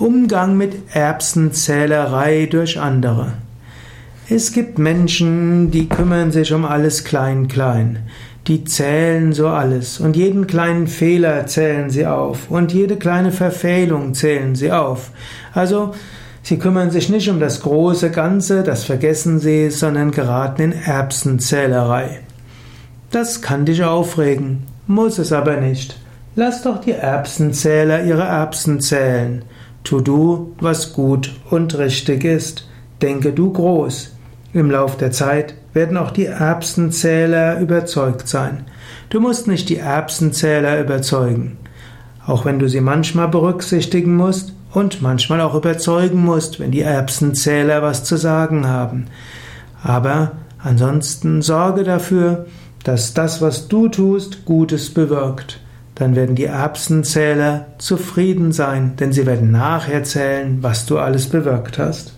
Umgang mit Erbsenzählerei durch andere. Es gibt Menschen, die kümmern sich um alles klein klein. Die zählen so alles und jeden kleinen Fehler zählen sie auf und jede kleine Verfehlung zählen sie auf. Also sie kümmern sich nicht um das große Ganze, das vergessen sie, sondern geraten in Erbsenzählerei. Das kann dich aufregen, muss es aber nicht. Lass doch die Erbsenzähler ihre Erbsen zählen. Tu du, was gut und richtig ist. Denke du groß. Im Lauf der Zeit werden auch die Erbsenzähler überzeugt sein. Du musst nicht die Erbsenzähler überzeugen. Auch wenn du sie manchmal berücksichtigen musst und manchmal auch überzeugen musst, wenn die Erbsenzähler was zu sagen haben. Aber ansonsten sorge dafür, dass das, was du tust, Gutes bewirkt dann werden die Erbsenzähler zufrieden sein, denn sie werden nachher zählen, was du alles bewirkt hast.